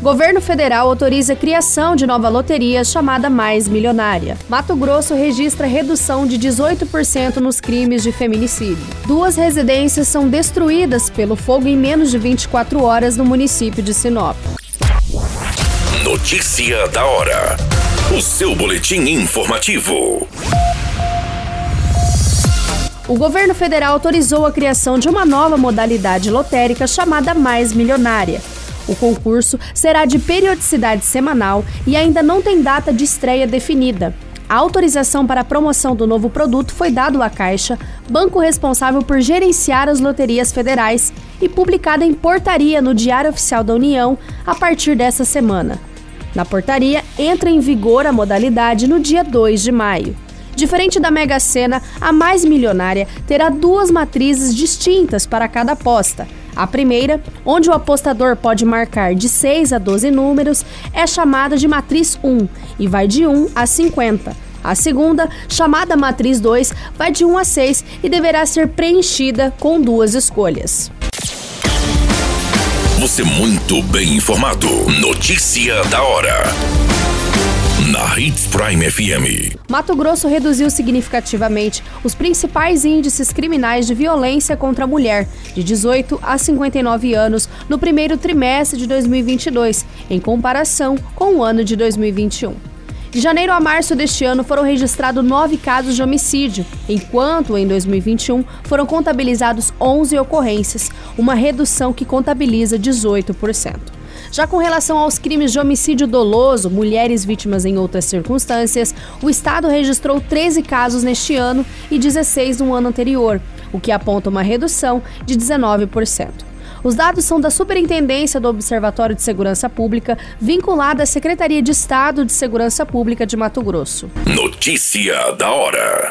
Governo federal autoriza a criação de nova loteria chamada Mais Milionária. Mato Grosso registra redução de 18% nos crimes de feminicídio. Duas residências são destruídas pelo fogo em menos de 24 horas no município de Sinop. Notícia da hora. O seu boletim informativo. O governo federal autorizou a criação de uma nova modalidade lotérica chamada Mais Milionária. O concurso será de periodicidade semanal e ainda não tem data de estreia definida. A autorização para a promoção do novo produto foi dado à Caixa, banco responsável por gerenciar as loterias federais, e publicada em portaria no Diário Oficial da União a partir dessa semana. Na portaria, entra em vigor a modalidade no dia 2 de maio. Diferente da Mega Sena, a mais milionária terá duas matrizes distintas para cada aposta. A primeira, onde o apostador pode marcar de 6 a 12 números, é chamada de matriz 1 e vai de 1 a 50. A segunda, chamada matriz 2, vai de 1 a 6 e deverá ser preenchida com duas escolhas. Você muito bem informado. Notícia da hora na Hits Prime FM. Mato Grosso reduziu significativamente os principais índices criminais de violência contra a mulher, de 18 a 59 anos, no primeiro trimestre de 2022, em comparação com o ano de 2021. De janeiro a março deste ano foram registrados nove casos de homicídio, enquanto em 2021 foram contabilizados 11 ocorrências, uma redução que contabiliza 18%. Já com relação aos crimes de homicídio doloso, mulheres vítimas em outras circunstâncias, o Estado registrou 13 casos neste ano e 16 no ano anterior, o que aponta uma redução de 19%. Os dados são da Superintendência do Observatório de Segurança Pública, vinculada à Secretaria de Estado de Segurança Pública de Mato Grosso. Notícia da hora.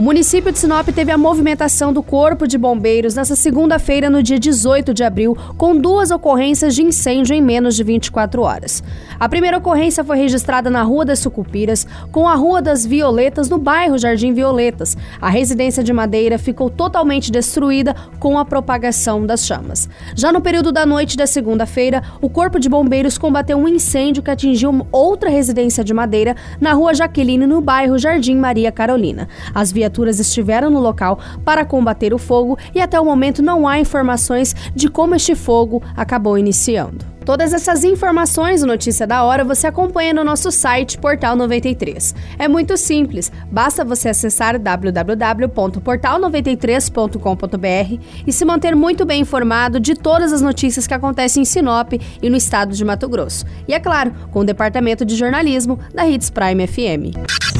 O município de Sinop teve a movimentação do Corpo de Bombeiros nessa segunda-feira, no dia 18 de abril, com duas ocorrências de incêndio em menos de 24 horas. A primeira ocorrência foi registrada na Rua das Sucupiras, com a Rua das Violetas, no bairro Jardim Violetas. A residência de madeira ficou totalmente destruída com a propagação das chamas. Já no período da noite da segunda-feira, o Corpo de Bombeiros combateu um incêndio que atingiu outra residência de madeira na Rua Jaqueline, no bairro Jardim Maria Carolina. As viaturas estiveram no local para combater o fogo e até o momento não há informações de como este fogo acabou iniciando. Todas essas informações, Notícia da Hora, você acompanha no nosso site Portal 93. É muito simples, basta você acessar www.portal93.com.br e se manter muito bem informado de todas as notícias que acontecem em Sinop e no estado de Mato Grosso. E é claro, com o departamento de jornalismo da Hits Prime FM